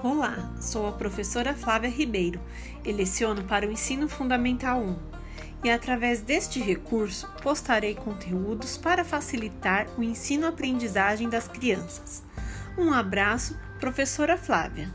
Olá, sou a professora Flávia Ribeiro e leciono para o Ensino Fundamental 1. E através deste recurso postarei conteúdos para facilitar o ensino-aprendizagem das crianças. Um abraço, professora Flávia.